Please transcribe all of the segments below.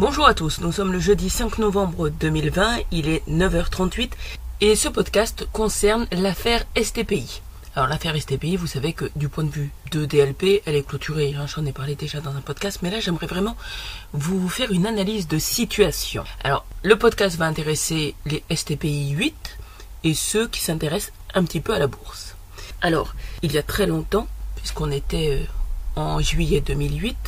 Bonjour à tous, nous sommes le jeudi 5 novembre 2020, il est 9h38 et ce podcast concerne l'affaire STPI. Alors l'affaire STPI, vous savez que du point de vue de DLP, elle est clôturée, hein, j'en ai parlé déjà dans un podcast, mais là j'aimerais vraiment vous faire une analyse de situation. Alors le podcast va intéresser les STPI 8 et ceux qui s'intéressent un petit peu à la bourse. Alors, il y a très longtemps, puisqu'on était euh, en juillet 2008,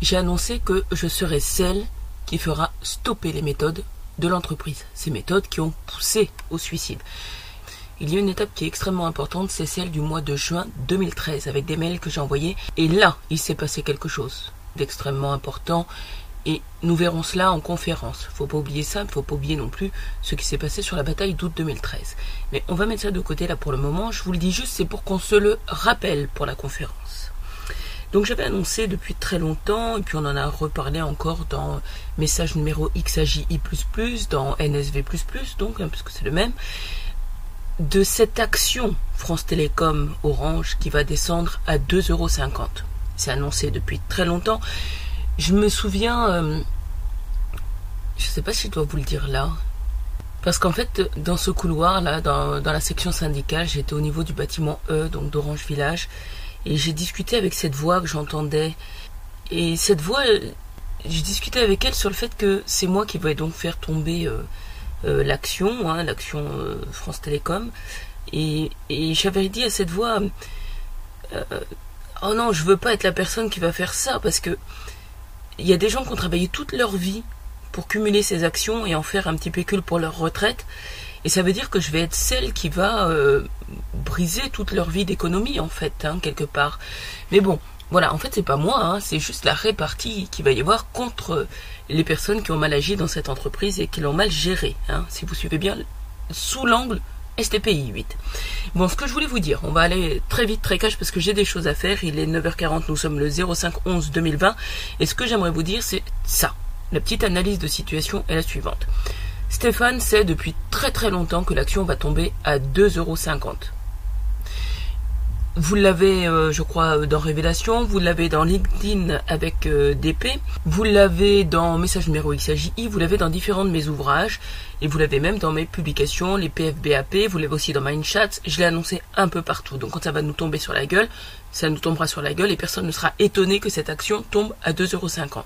j'ai annoncé que je serais celle qui fera stopper les méthodes de l'entreprise, ces méthodes qui ont poussé au suicide. Il y a une étape qui est extrêmement importante, c'est celle du mois de juin 2013, avec des mails que j'ai envoyés, et là, il s'est passé quelque chose d'extrêmement important, et nous verrons cela en conférence. Faut pas oublier ça, faut pas oublier non plus ce qui s'est passé sur la bataille d'août 2013. Mais on va mettre ça de côté là pour le moment, je vous le dis juste, c'est pour qu'on se le rappelle pour la conférence. Donc j'avais annoncé depuis très longtemps, et puis on en a reparlé encore dans message numéro XAJI++, dans NSV++, donc, hein, puisque c'est le même, de cette action France Télécom Orange qui va descendre à 2,50€. C'est annoncé depuis très longtemps. Je me souviens, euh, je ne sais pas si je dois vous le dire là, parce qu'en fait, dans ce couloir là, dans la section syndicale, j'étais au niveau du bâtiment E, donc d'Orange Village, et j'ai discuté avec cette voix que j'entendais. Et cette voix, j'ai discuté avec elle sur le fait que c'est moi qui vais donc faire tomber euh, euh, l'action, hein, l'action euh, France Télécom. Et, et j'avais dit à cette voix, oh non, je veux pas être la personne qui va faire ça parce que il y a des gens qui ont travaillé toute leur vie pour cumuler ces actions et en faire un petit pécule pour leur retraite. Et ça veut dire que je vais être celle qui va briser toute leur vie d'économie en fait, hein, quelque part. Mais bon, voilà, en fait c'est pas moi, hein, c'est juste la répartie qu'il va y avoir contre les personnes qui ont mal agi dans cette entreprise et qui l'ont mal géré. Hein, si vous suivez bien sous l'angle STPI 8. Bon, ce que je voulais vous dire, on va aller très vite, très cash, parce que j'ai des choses à faire. Il est 9h40, nous sommes le 05 11 2020. Et ce que j'aimerais vous dire, c'est ça. La petite analyse de situation est la suivante. Stéphane sait depuis très très longtemps que l'action va tomber à 2,50€. Vous l'avez, euh, je crois, dans Révélation, vous l'avez dans LinkedIn avec euh, DP, vous l'avez dans Message numéro XAJI, vous l'avez dans différents de mes ouvrages, et vous l'avez même dans mes publications, les PFBAP, vous l'avez aussi dans Mindchat, je l'ai annoncé un peu partout. Donc quand ça va nous tomber sur la gueule, ça nous tombera sur la gueule et personne ne sera étonné que cette action tombe à 2,50€.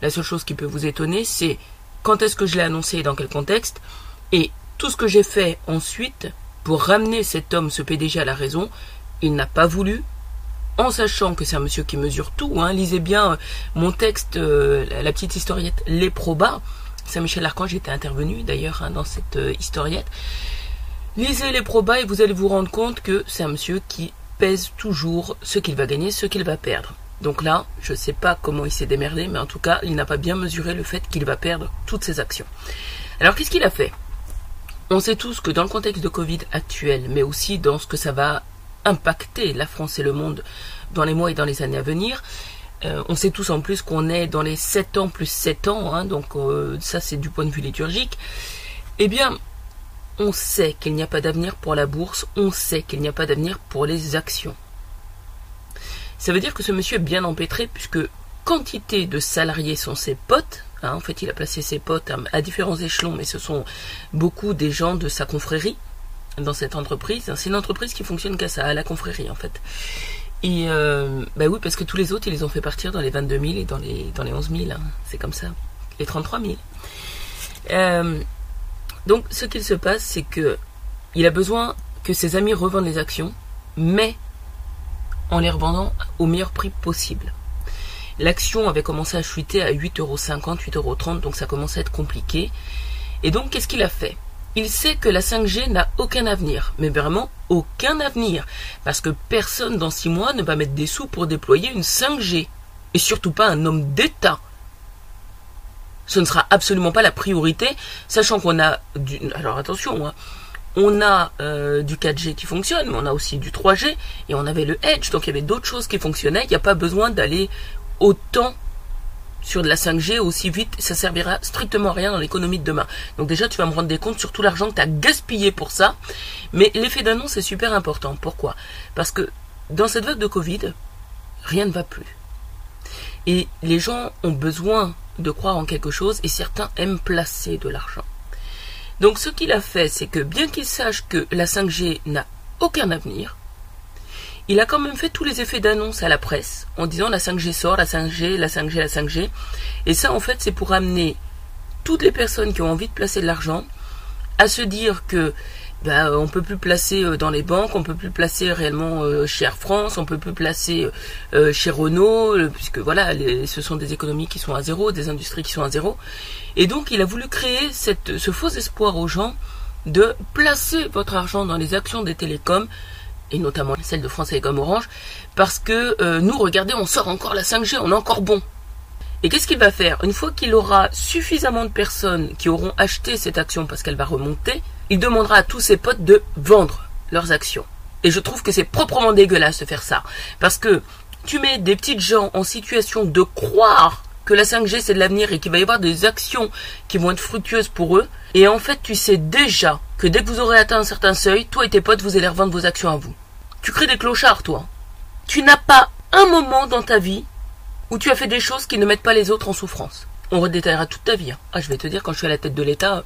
La seule chose qui peut vous étonner, c'est quand est-ce que je l'ai annoncé et dans quel contexte, et tout ce que j'ai fait ensuite pour ramener cet homme, ce PDG à la raison, il n'a pas voulu, en sachant que c'est un monsieur qui mesure tout. Hein, lisez bien euh, mon texte, euh, la petite historiette Les Probas. Saint-Michel Archange était intervenu d'ailleurs hein, dans cette euh, historiette. Lisez les probas et vous allez vous rendre compte que c'est un monsieur qui pèse toujours ce qu'il va gagner, ce qu'il va perdre. Donc là, je ne sais pas comment il s'est démerdé, mais en tout cas, il n'a pas bien mesuré le fait qu'il va perdre toutes ses actions. Alors qu'est-ce qu'il a fait? On sait tous que dans le contexte de Covid actuel, mais aussi dans ce que ça va impacter la France et le monde dans les mois et dans les années à venir. Euh, on sait tous en plus qu'on est dans les 7 ans plus 7 ans, hein, donc euh, ça c'est du point de vue liturgique. Eh bien, on sait qu'il n'y a pas d'avenir pour la bourse, on sait qu'il n'y a pas d'avenir pour les actions. Ça veut dire que ce monsieur est bien empêtré puisque quantité de salariés sont ses potes. Hein, en fait, il a placé ses potes à différents échelons, mais ce sont beaucoup des gens de sa confrérie dans cette entreprise. C'est une entreprise qui fonctionne qu'à ça, à la confrérie en fait. Et euh, bah oui, parce que tous les autres, ils les ont fait partir dans les 22 000 et dans les, dans les 11 000. Hein. C'est comme ça. Les 33 000. Euh, donc, ce qu'il se passe, c'est que il a besoin que ses amis revendent les actions, mais en les revendant au meilleur prix possible. L'action avait commencé à chuter à 8,50€, 8,30€, donc ça commençait à être compliqué. Et donc, qu'est-ce qu'il a fait? Il sait que la 5G n'a aucun avenir, mais vraiment aucun avenir, parce que personne dans six mois ne va mettre des sous pour déployer une 5G, et surtout pas un homme d'État. Ce ne sera absolument pas la priorité, sachant qu'on a du... Alors attention, hein, on a euh, du 4G qui fonctionne, mais on a aussi du 3G, et on avait le Edge, donc il y avait d'autres choses qui fonctionnaient, il n'y a pas besoin d'aller autant sur de la 5G aussi vite, ça servira strictement à rien dans l'économie de demain. Donc déjà, tu vas me rendre des comptes sur tout l'argent que tu as gaspillé pour ça. Mais l'effet d'annonce est super important. Pourquoi? Parce que dans cette vague de Covid, rien ne va plus. Et les gens ont besoin de croire en quelque chose et certains aiment placer de l'argent. Donc ce qu'il a fait, c'est que bien qu'il sache que la 5G n'a aucun avenir, il a quand même fait tous les effets d'annonce à la presse en disant la 5G sort, la 5G, la 5G, la 5G. Et ça, en fait, c'est pour amener toutes les personnes qui ont envie de placer de l'argent à se dire que ben, on peut plus placer euh, dans les banques, on peut plus placer réellement euh, chez Air France, on peut plus placer euh, chez Renault, puisque voilà, ce sont des économies qui sont à zéro, des industries qui sont à zéro. Et donc, il a voulu créer ce faux espoir aux gens de placer votre argent dans les actions des télécoms, et notamment celle de France Télécom Orange, parce que nous, regardez, on sort encore la 5G, on est encore bon. Et qu'est-ce qu'il va faire? Une fois qu'il aura suffisamment de personnes qui auront acheté cette action parce qu'elle va remonter, il demandera à tous ses potes de vendre leurs actions. Et je trouve que c'est proprement dégueulasse de faire ça. Parce que tu mets des petites gens en situation de croire que la 5G c'est de l'avenir et qu'il va y avoir des actions qui vont être fructueuses pour eux. Et en fait, tu sais déjà que dès que vous aurez atteint un certain seuil, toi et tes potes, vous allez revendre vos actions à vous. Tu crées des clochards, toi. Tu n'as pas un moment dans ta vie où tu as fait des choses qui ne mettent pas les autres en souffrance. On redétaillera toute ta vie. Hein. Ah, je vais te dire, quand je suis à la tête de l'État,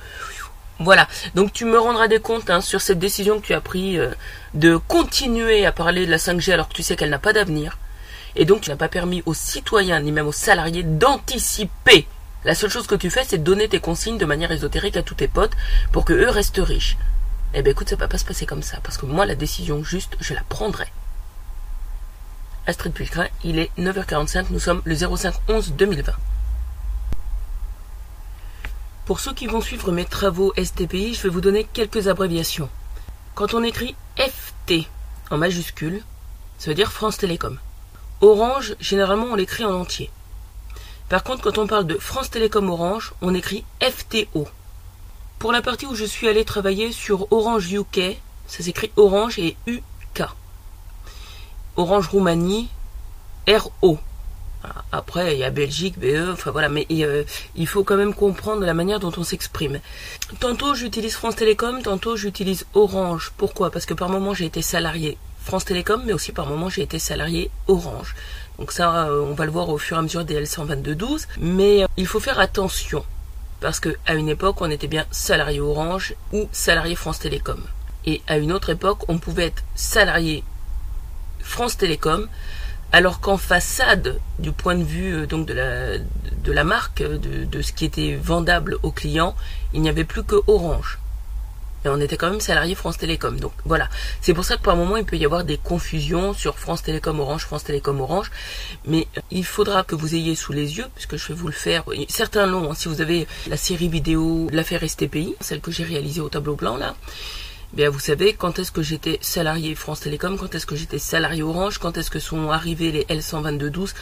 voilà, donc tu me rendras des comptes hein, sur cette décision que tu as prise euh, de continuer à parler de la 5G alors que tu sais qu'elle n'a pas d'avenir. Et donc tu n'as pas permis aux citoyens ni même aux salariés d'anticiper. La seule chose que tu fais, c'est donner tes consignes de manière ésotérique à tous tes potes pour que eux restent riches. Eh bien écoute, ça va pas se passer comme ça, parce que moi la décision juste, je la prendrai. Astrid Pulcrin, il est 9h45, nous sommes le 05 11 2020. Pour ceux qui vont suivre mes travaux STPI, je vais vous donner quelques abréviations. Quand on écrit FT en majuscule, ça veut dire France Télécom. Orange, généralement, on l'écrit en entier. Par contre, quand on parle de France Télécom Orange, on écrit FTO. Pour la partie où je suis allé travailler sur Orange UK, ça s'écrit Orange et UK. Orange Roumanie, RO. Après, il y a Belgique, BE, enfin voilà, mais euh, il faut quand même comprendre la manière dont on s'exprime. Tantôt j'utilise France Télécom, tantôt j'utilise Orange. Pourquoi? Parce que par moment j'ai été salarié France Télécom, mais aussi par moment j'ai été salarié Orange. Donc ça, euh, on va le voir au fur et à mesure des L122.12. Mais euh, il faut faire attention. Parce qu'à une époque, on était bien salarié Orange ou salarié France Télécom. Et à une autre époque, on pouvait être salarié France Télécom alors qu'en façade, du point de vue euh, donc de la, de la marque, de, de, ce qui était vendable aux clients, il n'y avait plus que Orange. Et on était quand même salarié France Télécom. Donc voilà. C'est pour ça que par moment il peut y avoir des confusions sur France Télécom Orange, France Télécom Orange. Mais euh, il faudra que vous ayez sous les yeux, puisque je vais vous le faire. Certains l'ont. Hein, si vous avez la série vidéo l'affaire STPI, celle que j'ai réalisée au tableau blanc là, Bien, vous savez, quand est-ce que j'étais salarié France Télécom, quand est-ce que j'étais salarié Orange, quand est-ce que sont arrivés les L122.12.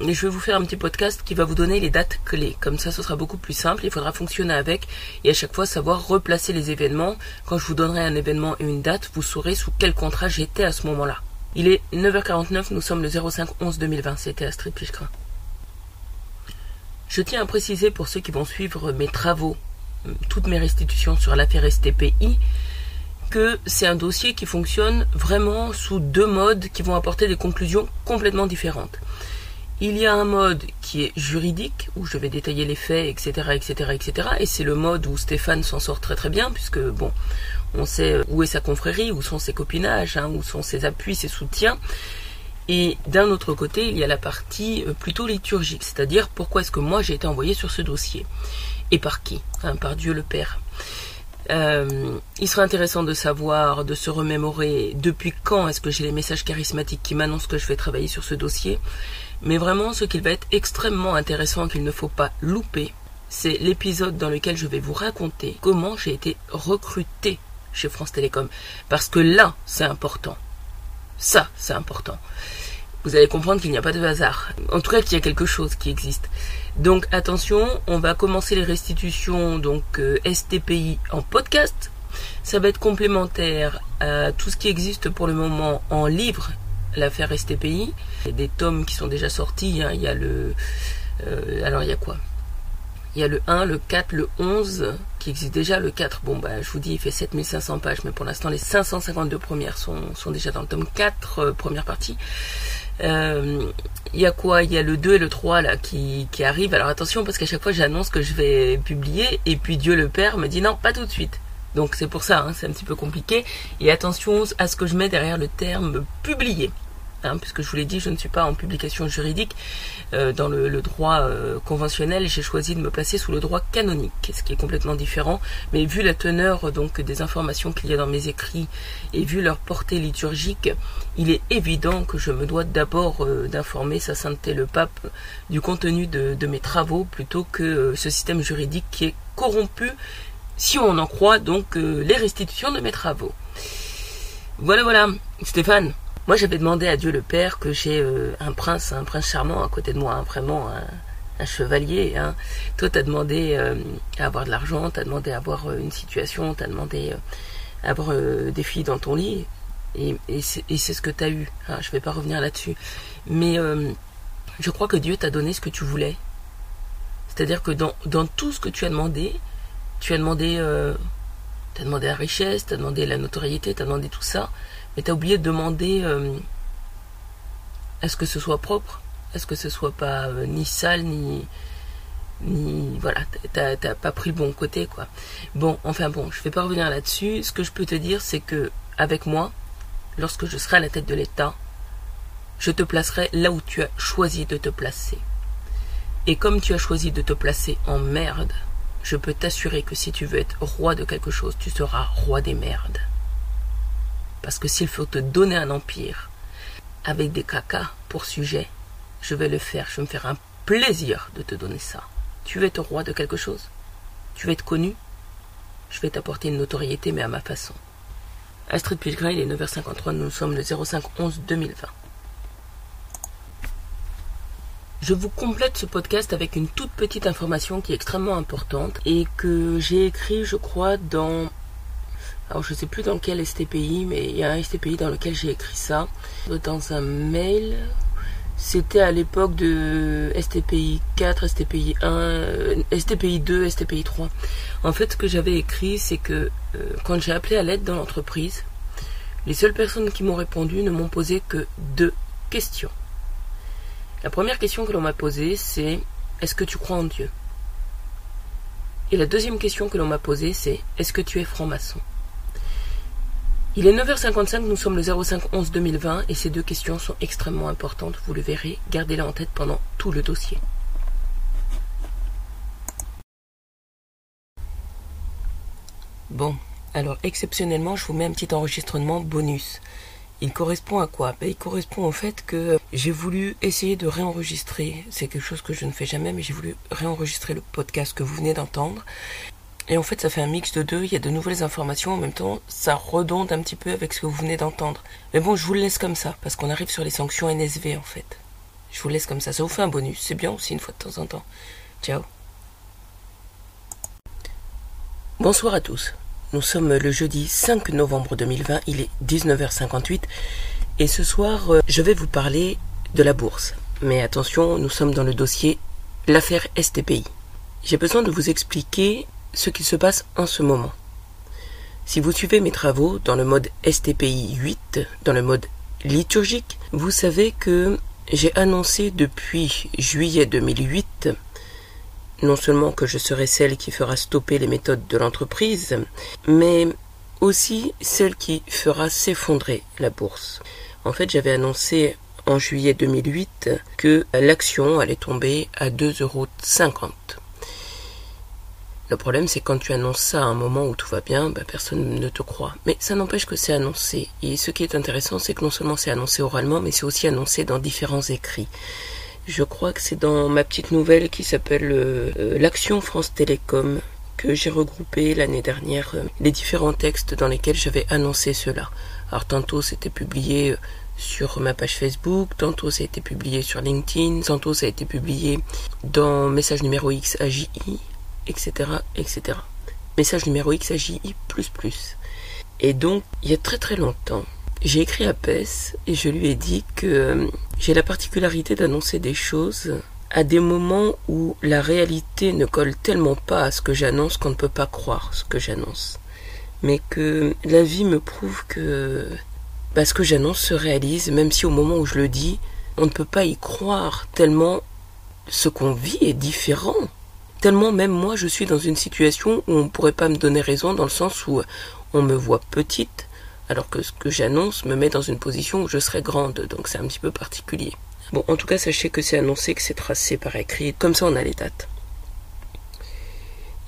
Et je vais vous faire un petit podcast qui va vous donner les dates clés. Comme ça, ce sera beaucoup plus simple. Il faudra fonctionner avec et à chaque fois savoir replacer les événements. Quand je vous donnerai un événement et une date, vous saurez sous quel contrat j'étais à ce moment-là. Il est 9h49, nous sommes le 05 11 2020. C'était Astrid Pichcrin. Je tiens à préciser pour ceux qui vont suivre mes travaux, toutes mes restitutions sur l'affaire STPI, que c'est un dossier qui fonctionne vraiment sous deux modes qui vont apporter des conclusions complètement différentes. Il y a un mode qui est juridique, où je vais détailler les faits, etc., etc., etc., et c'est le mode où Stéphane s'en sort très très bien, puisque, bon, on sait où est sa confrérie, où sont ses copinages, hein, où sont ses appuis, ses soutiens. Et d'un autre côté, il y a la partie euh, plutôt liturgique, c'est-à-dire pourquoi est-ce que moi j'ai été envoyé sur ce dossier Et par qui? Hein, Par Dieu le Père. Euh, il serait intéressant de savoir, de se remémorer depuis quand est-ce que j'ai les messages charismatiques qui m'annoncent que je vais travailler sur ce dossier. Mais vraiment, ce qui va être extrêmement intéressant qu'il ne faut pas louper, c'est l'épisode dans lequel je vais vous raconter comment j'ai été recruté chez France Télécom. Parce que là, c'est important. Ça, c'est important vous allez comprendre qu'il n'y a pas de hasard. En tout cas, qu'il y a quelque chose qui existe. Donc attention, on va commencer les restitutions donc euh, STPI en podcast. Ça va être complémentaire à tout ce qui existe pour le moment en livre, l'affaire STPI. Il y a des tomes qui sont déjà sortis. Hein. Il y a le, euh, alors il y a quoi? Il y a le 1, le 4, le 11 qui existe déjà. Le 4, bon, bah, je vous dis, il fait 7500 pages, mais pour l'instant, les 552 premières sont, sont déjà dans le tome 4, euh, première partie. Euh, il y a quoi? Il y a le 2 et le 3 là qui, qui arrivent. Alors attention parce qu'à chaque fois j'annonce que je vais publier et puis Dieu le Père me dit non, pas tout de suite. Donc c'est pour ça, hein, c'est un petit peu compliqué. Et attention à ce que je mets derrière le terme publier. Hein, puisque je vous l'ai dit, je ne suis pas en publication juridique euh, dans le, droit euh, conventionnel, j'ai choisi de me placer sous le droit canonique, ce qui est complètement différent. Mais vu la teneur donc des informations qu'il y a dans mes écrits et vu leur portée liturgique, il est évident que je me dois d'abord euh, d'informer Sa Sainteté le Pape du contenu de, de mes travaux plutôt que ce système juridique qui est corrompu, si on en croit donc les restitutions de mes travaux. Voilà, voilà, Stéphane. Moi, j'avais demandé à Dieu le Père que j'ai euh, un prince, un prince charmant à côté de moi, hein, vraiment un, chevalier. Hein. Toi, t'as demandé euh, à avoir de l'argent, t'as demandé à avoir euh, une situation, t'as demandé à avoir des filles dans ton lit, et, c'est ce que t'as eu. Hein. Je vais pas revenir là-dessus, mais je crois que Dieu t'a donné ce que tu voulais. C'est-à-dire que dans, tout ce que tu as demandé, tu as demandé, demandé la richesse, t'as demandé la notoriété, t'as demandé tout ça. Mais t'as oublié de demander euh, est-ce que ce soit propre? Est-ce que ce soit pas euh, ni sale ni ni voilà t'as pas pris le bon côté quoi. Bon enfin bon je vais pas revenir là-dessus. Ce que je peux te dire c'est que avec moi lorsque je serai à la tête de l'État je te placerai là où tu as choisi de te placer. Et comme tu as choisi de te placer en merde je peux t'assurer que si tu veux être roi de quelque chose tu seras roi des merdes parce que s'il faut te donner un empire avec des cacas pour sujet, je vais le faire. Je vais me faire un plaisir de te donner ça. Tu veux être roi de quelque chose? Tu veux être connu? Je vais t'apporter une notoriété, mais à ma façon. Astrid Pilgrim, il est 9h53, nous sommes le 05 11 2020. Je vous complète ce podcast avec une toute petite information qui est extrêmement importante et que j'ai écrit, je crois, dans alors je sais plus dans quel STPI, mais il y a un STPI dans lequel j'ai écrit ça. Dans un mail, c'était à l'époque de STPI 4, STPI 1, STPI 2, STPI 3. En fait, ce que j'avais écrit, c'est que euh, quand j'ai appelé à l'aide dans l'entreprise, les seules personnes qui m'ont répondu ne m'ont posé que deux questions. La première question que l'on m'a posée, c'est Est-ce que tu crois en Dieu? Et la deuxième question que l'on m'a posée, c'est Est-ce que tu es franc-maçon? Il est 9h55, nous sommes le 05 11 2020 et ces deux questions sont extrêmement importantes, vous le verrez, gardez-les en tête pendant tout le dossier. Bon, alors exceptionnellement, je vous mets un petit enregistrement bonus. Il correspond à quoi? Ben, Il correspond au fait que j'ai voulu essayer de réenregistrer, c'est quelque chose que je ne fais jamais, mais j'ai voulu réenregistrer le podcast que vous venez d'entendre et en fait, ça fait un mix de deux. Il y a de nouvelles informations. En même temps, ça redonde un petit peu avec ce que vous venez d'entendre. Mais bon, je vous le laisse comme ça, parce qu'on arrive sur les sanctions NSV, en fait. Je vous laisse comme ça. Ça vous fait un bonus. C'est bien aussi, une fois de temps en temps. Ciao. Bonsoir à tous. Nous sommes le jeudi 5 novembre 2020. Il est 19h58. Et ce soir, euh, je vais vous parler de la bourse. Mais attention, nous sommes dans le dossier l'affaire STPI. J'ai besoin de vous expliquer ce qui se passe en ce moment. Si vous suivez mes travaux dans le mode STPI 8, dans le mode liturgique, vous savez que j'ai annoncé depuis juillet 2008 non seulement que je serai celle qui fera stopper les méthodes de l'entreprise, mais aussi celle qui fera s'effondrer la bourse. En fait, j'avais annoncé en juillet 2008 que l'action allait tomber à 2,50 euros. Le problème, c'est quand tu annonces ça à un moment où tout va bien, bah, personne ne te croit. Mais ça n'empêche que c'est annoncé. Et ce qui est intéressant, c'est que non seulement c'est annoncé oralement, mais c'est aussi annoncé dans différents écrits. Je crois que c'est dans ma petite nouvelle qui s'appelle euh, euh, L'Action France Télécom que j'ai regroupé l'année dernière euh, les différents textes dans lesquels j'avais annoncé cela. Alors tantôt c'était publié sur ma page Facebook, tantôt ça a été publié sur LinkedIn, tantôt ça a été publié dans Message numéro X AJI, etc., etc. Message numéro XAJI++. Et donc, il y a très très longtemps, j'ai écrit à PES et je lui ai dit que euh, j'ai la particularité d'annoncer des choses à des moments où la réalité ne colle tellement pas à ce que j'annonce qu'on ne peut pas croire ce que j'annonce. Mais que la vie me prouve que bah, ce que j'annonce se réalise, même si au moment où je le dis, on ne peut pas y croire tellement ce qu'on vit est différent. Tellement même moi je suis dans une situation où on ne pourrait pas me donner raison dans le sens où on me voit petite alors que ce que j'annonce me met dans une position où je serais grande, donc c'est un petit peu particulier. Bon, en tout cas, sachez que c'est annoncé, que c'est tracé par écrit, comme ça on a les dates.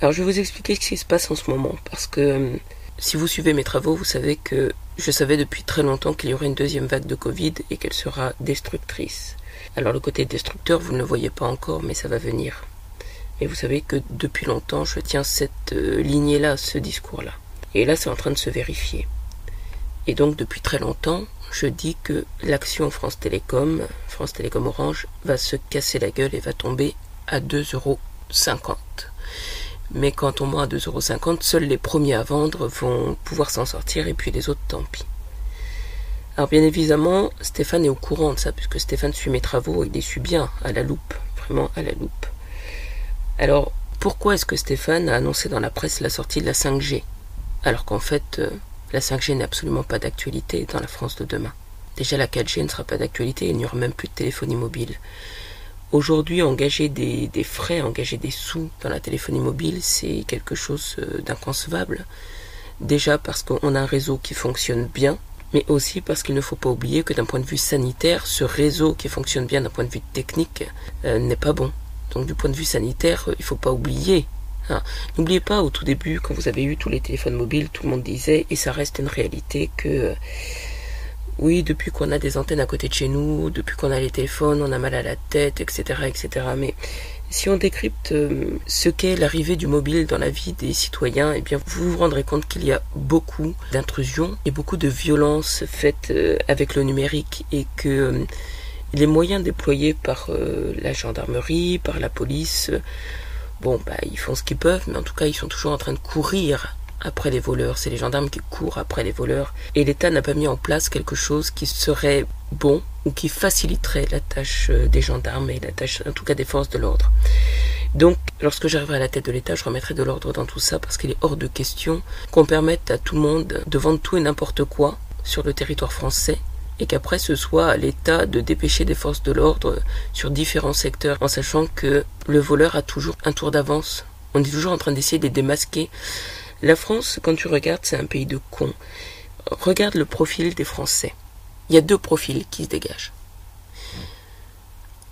Alors je vais vous expliquer ce qui se passe en ce moment, parce que euh, si vous suivez mes travaux, vous savez que je savais depuis très longtemps qu'il y aurait une deuxième vague de Covid et qu'elle sera destructrice. Alors le côté destructeur, vous ne le voyez pas encore, mais ça va venir. Mais vous savez que depuis longtemps, je tiens cette euh, lignée-là, ce discours-là. Et là, c'est en train de se vérifier. Et donc, depuis très longtemps, je dis que l'action France Télécom, France Télécom Orange, va se casser la gueule et va tomber à 2,50 euros. Mais quand on vend à 2,50 euros, seuls les premiers à vendre vont pouvoir s'en sortir et puis les autres, tant pis. Alors bien évidemment, Stéphane est au courant de ça, puisque Stéphane suit mes travaux et il les suit bien, à la loupe, vraiment à la loupe. Alors, pourquoi est-ce que Stéphane a annoncé dans la presse la sortie de la 5G Alors qu'en fait, euh, la 5G n'est absolument pas d'actualité dans la France de demain? Déjà la 4G ne sera pas d'actualité, il n'y aura même plus de téléphonie mobile. Aujourd'hui, engager des, frais, engager des sous dans la téléphonie mobile, c'est quelque chose euh, d'inconcevable. Déjà parce qu'on a un réseau qui fonctionne bien, mais aussi parce qu'il ne faut pas oublier que d'un point de vue sanitaire, ce réseau qui fonctionne bien d'un point de vue technique euh, n'est pas bon. Donc du point de vue sanitaire, euh, il ne faut pas oublier Hein. N'oubliez pas, au tout début, quand vous avez eu tous les téléphones mobiles, tout le monde disait, et ça reste une réalité, que euh, oui, depuis qu'on a des antennes à côté de chez nous, depuis qu'on a les téléphones, on a mal à la tête, etc., etc. Mais si on décrypte euh, ce qu'est l'arrivée du mobile dans la vie des citoyens, eh bien, vous vous rendrez compte qu'il y a beaucoup d'intrusions et beaucoup de violences faites avec le numérique et que les moyens déployés par la gendarmerie, par la police, Bon, bah, ils font ce qu'ils peuvent, mais en tout cas, ils sont toujours en train de courir après les voleurs. C'est les gendarmes qui courent après les voleurs. Et l'État n'a pas mis en place quelque chose qui serait bon ou qui faciliterait la tâche euh, des gendarmes et la tâche, en tout cas, des forces de l'ordre. Donc, lorsque j'arriverai à la tête de l'État, je remettrai de l'ordre dans tout ça parce qu'il est hors de question qu'on permette à tout le monde de vendre tout et n'importe quoi sur le territoire français et qu'après ce soit à l'État de dépêcher des forces de l'ordre sur différents secteurs en sachant que le voleur a toujours un tour d'avance. On est toujours en train d'essayer de les démasquer. La France, quand tu regardes, c'est un pays de cons. Regarde le profil des Français. Il y a deux profils qui se dégagent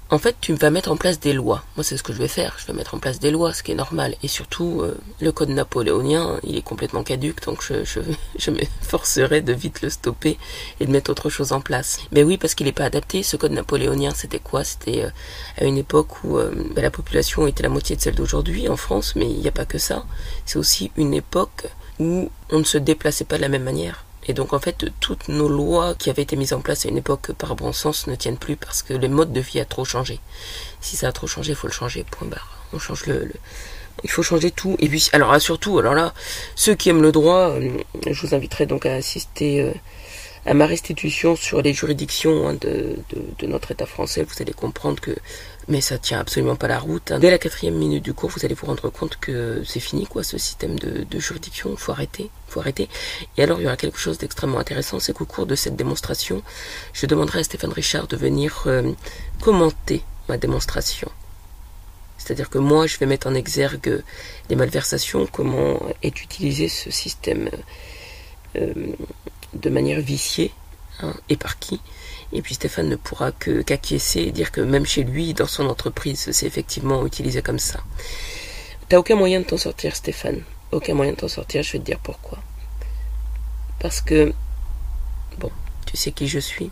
en fait, tu vas mettre en place des lois. Moi, c'est ce que je vais faire. Je vais mettre en place des lois, ce qui est normal. Et surtout, euh, le code napoléonien, il est complètement caduque, donc je, je, je m'efforcerai de vite le stopper et de mettre autre chose en place. Mais oui, parce qu'il n'est pas adapté. Ce code napoléonien, c'était quoi? C'était euh, à une époque où euh, bah, la population était la moitié de celle d'aujourd'hui en France, mais il n'y a pas que ça. C'est aussi une époque où on ne se déplaçait pas de la même manière. Et donc en fait, toutes nos lois qui avaient été mises en place à une époque par bon sens ne tiennent plus parce que les modes de vie a trop changé. Si ça a trop changé, il faut le changer. Point barre. On change le, il faut changer tout. Et puis alors surtout, alors là, ceux qui aiment le droit, euh, je vous inviterai donc à assister euh, à ma restitution sur les juridictions hein, de, de, notre État français, vous allez comprendre que mais ça tient absolument pas la route. Hein. Dès la quatrième minute du cours, vous allez vous rendre compte que c'est fini, quoi, ce système de, juridiction. Faut arrêter, faut arrêter. Et alors, il y aura quelque chose d'extrêmement intéressant, c'est qu'au cours de cette démonstration, je demanderai à Stéphane Richard de venir euh, commenter ma démonstration. C'est-à-dire que moi, je vais mettre en exergue les malversations, comment est utilisé ce système euh, de manière viciée hein, et par qui. Et puis Stéphane ne pourra que qu'acquiescer et dire que même chez lui, dans son entreprise, c'est effectivement utilisé comme ça. T'as aucun moyen de t'en sortir, Stéphane. Aucun moyen de t'en sortir, je vais te dire pourquoi. Parce que, bon, tu sais qui je suis.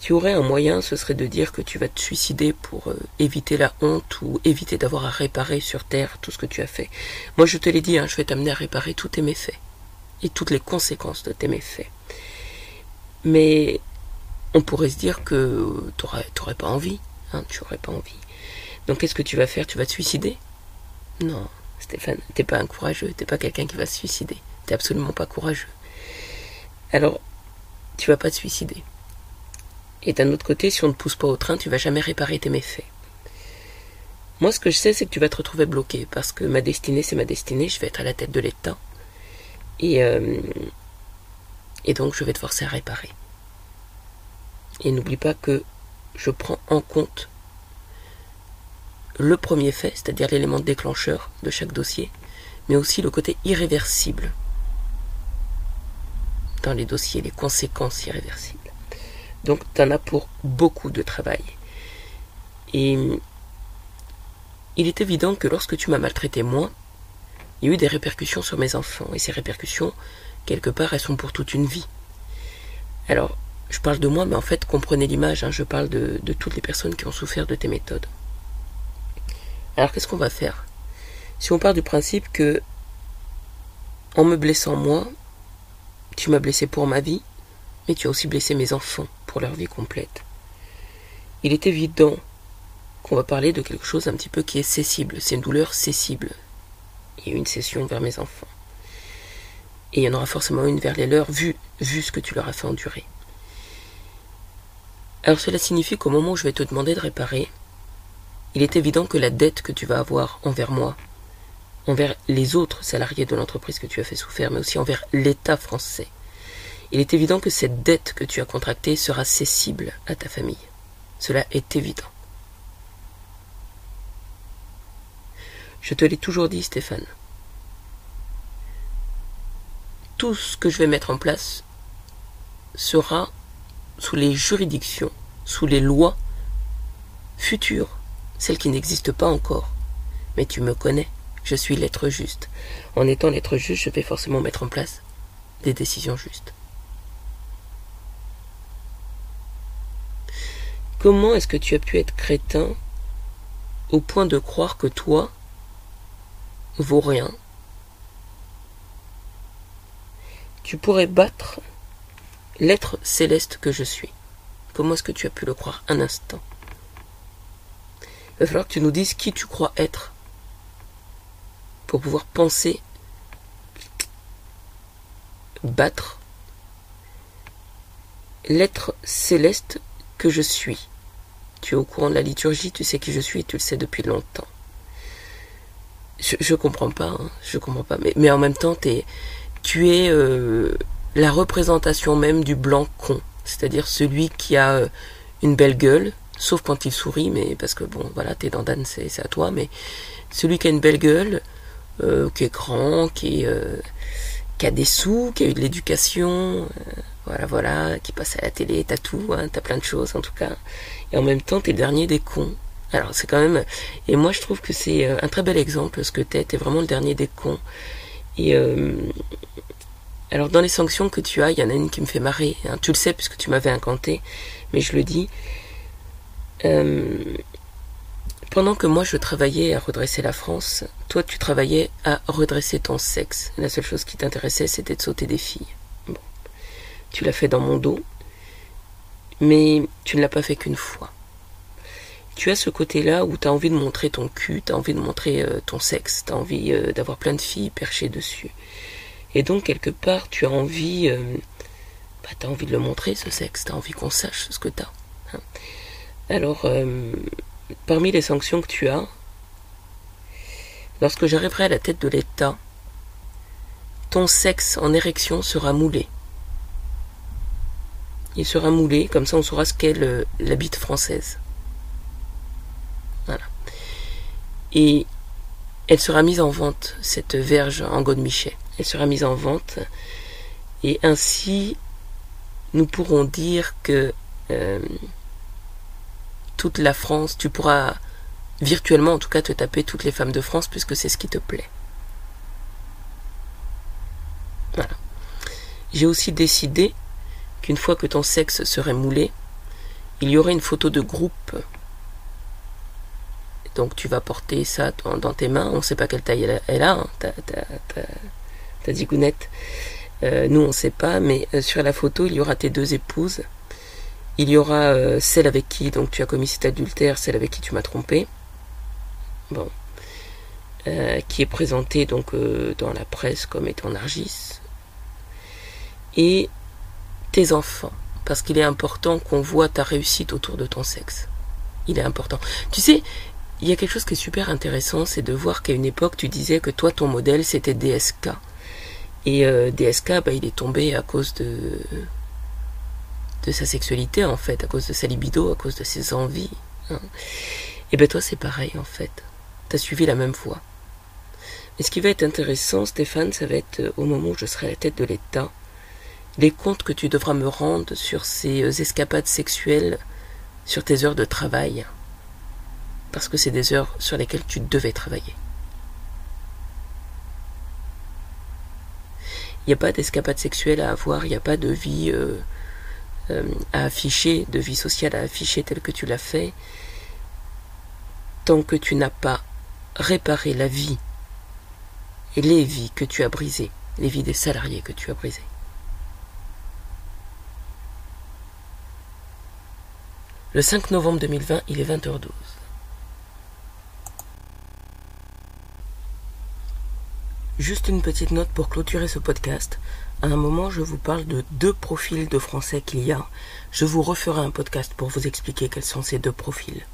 Tu aurais un moyen, ce serait de dire que tu vas te suicider pour euh, éviter la honte ou éviter d'avoir à réparer sur Terre tout ce que tu as fait. Moi, je te l'ai dit, hein, je vais t'amener à réparer tous tes méfaits et toutes les conséquences de tes méfaits. Mais on pourrait se dire que tu n'aurais pas envie, hein, tu n'aurais pas envie. Donc qu'est-ce que tu vas faire? Tu vas te suicider? Non, Stéphane, t'es pas un courageux, t'es pas quelqu'un qui va se suicider. T'es absolument pas courageux. Alors, tu vas pas te suicider. Et d'un autre côté, si on ne pousse pas au train, tu vas jamais réparer tes méfaits. Moi, ce que je sais, c'est que tu vas te retrouver bloqué, parce que ma destinée, c'est ma destinée, je vais être à la tête de l'État. Et, euh, et donc je vais te forcer à réparer. Et n'oublie pas que je prends en compte le premier fait, c'est-à-dire l'élément déclencheur de chaque dossier, mais aussi le côté irréversible dans les dossiers, les conséquences irréversibles. Donc tu en as pour beaucoup de travail. Et il est évident que lorsque tu m'as maltraité moi, il y a eu des répercussions sur mes enfants. Et ces répercussions, quelque part, elles sont pour toute une vie. Alors, je parle de moi, mais en fait, comprenez l'image, hein, je parle de, toutes les personnes qui ont souffert de tes méthodes. Alors, qu'est-ce qu'on va faire? Si on part du principe que, en me blessant moi, tu m'as blessé pour ma vie, mais tu as aussi blessé mes enfants pour leur vie complète. Il est évident qu'on va parler de quelque chose un petit peu qui est cessible. C'est une douleur cessible. Il y a une cession vers mes enfants. Et il y en aura forcément une vers les leurs, vu ce que tu leur as fait endurer. Alors cela signifie qu'au moment où je vais te demander de réparer, il est évident que la dette que tu vas avoir envers moi, envers les autres salariés de l'entreprise que tu as fait souffrir, mais aussi envers l'État français, il est évident que cette dette que tu as contractée sera cessible à ta famille. Cela est évident. Je te l'ai toujours dit, Stéphane. Tout ce que je vais mettre en place sera sous les juridictions, sous les lois futures, celles qui n'existent pas encore. Mais tu me connais, je suis l'être juste. En étant l'être juste, je vais forcément mettre en place des décisions justes. Comment est-ce que tu as pu être crétin au point de croire que toi vaut rien Tu pourrais battre l'être céleste que je suis. Comment est-ce que tu as pu le croire un instant? Il va falloir que tu nous dises qui tu crois être pour pouvoir penser battre l'être céleste que je suis. Tu es au courant de la liturgie, tu sais qui je suis et tu le sais depuis longtemps. Je, je comprends pas, hein, je comprends pas. Mais, en même temps, tu es euh, la représentation même du blanc con, c'est-à-dire celui qui a euh, une belle gueule, sauf quand il sourit, mais parce que bon, voilà, t'es dans Dan, c'est à toi, mais celui qui a une belle gueule, euh, qui est grand, qui, euh, qui a des sous, qui a eu de l'éducation, euh, voilà, voilà, qui passe à la télé, t'as tout, hein, t'as plein de choses en tout cas. Et en même temps, t'es le dernier des cons. Alors c'est quand même... Et moi je trouve que c'est euh, un très bel exemple ce que t'es, t'es vraiment le dernier des cons. Et alors dans les sanctions que tu as, il y en a une qui me fait marrer. Hein. Tu le sais puisque tu m'avais incanté, mais je le dis. Euh, pendant que moi je travaillais à redresser la France, toi tu travaillais à redresser ton sexe. La seule chose qui t'intéressait c'était de sauter des filles. Bon. Tu l'as fait dans mon dos, mais tu ne l'as pas fait qu'une fois. Tu as ce côté-là où tu as envie de montrer ton cul, tu as envie de montrer euh, ton sexe, tu as envie euh, d'avoir plein de filles perchées dessus. Et donc, quelque part, tu as envie, euh, bah, envie de le montrer, ce sexe, tu as envie qu'on sache ce que tu as. Hein. Alors, euh, parmi les sanctions que tu as, lorsque j'arriverai à la tête de l'État, ton sexe en érection sera moulé. Il sera moulé, comme ça on saura ce qu'est la bite française. Voilà. Et elle sera mise en vente, cette verge en godemichet. Elle sera mise en vente. Et ainsi, nous pourrons dire que euh, toute la France, tu pourras virtuellement en tout cas te taper toutes les femmes de France puisque c'est ce qui te plaît. Voilà. J'ai aussi décidé qu'une fois que ton sexe serait moulé, il y aurait une photo de groupe. Donc tu vas porter ça dans, tes mains. On ne sait pas quelle taille elle a, elle a hein, ta, ta, ta, ta zigounette. Euh, nous on ne sait pas, mais euh, sur la photo il y aura tes deux épouses. Il y aura euh, celle avec qui donc tu as commis cet adultère, celle avec qui tu m'as trompé. Bon. Qui est présentée donc dans la presse comme étant Nargis. Et tes enfants. Parce qu'il est important qu'on voit ta réussite autour de ton sexe. Il est important. Tu sais, il y a quelque chose qui est super intéressant, c'est de voir qu'à une époque, tu disais que toi, ton modèle, c'était DSK. Et euh, DSK, bah, il est tombé à cause de de sa sexualité en fait, à cause de sa libido, à cause de ses envies. Hein. Et ben toi c'est pareil en fait. T'as suivi la même voie. Mais ce qui va être intéressant, Stéphane, ça va être euh, au moment où je serai à la tête de l'État, les comptes que tu devras me rendre sur ces euh, escapades sexuelles, sur tes heures de travail. Parce que c'est des heures sur lesquelles tu devais travailler. Il n'y a pas d'escapade sexuelle à avoir, il n'y a pas de vie euh, à afficher, de vie sociale à afficher telle que tu l'as fait, tant que tu n'as pas réparé la vie et les vies que tu as brisées, les vies des salariés que tu as brisées. Le 5 novembre 2020, il est 20h12. Juste une petite note pour clôturer ce podcast. À un moment, je vous parle de deux profils de français qu'il y a. Je vous referai un podcast pour vous expliquer quels sont ces deux profils.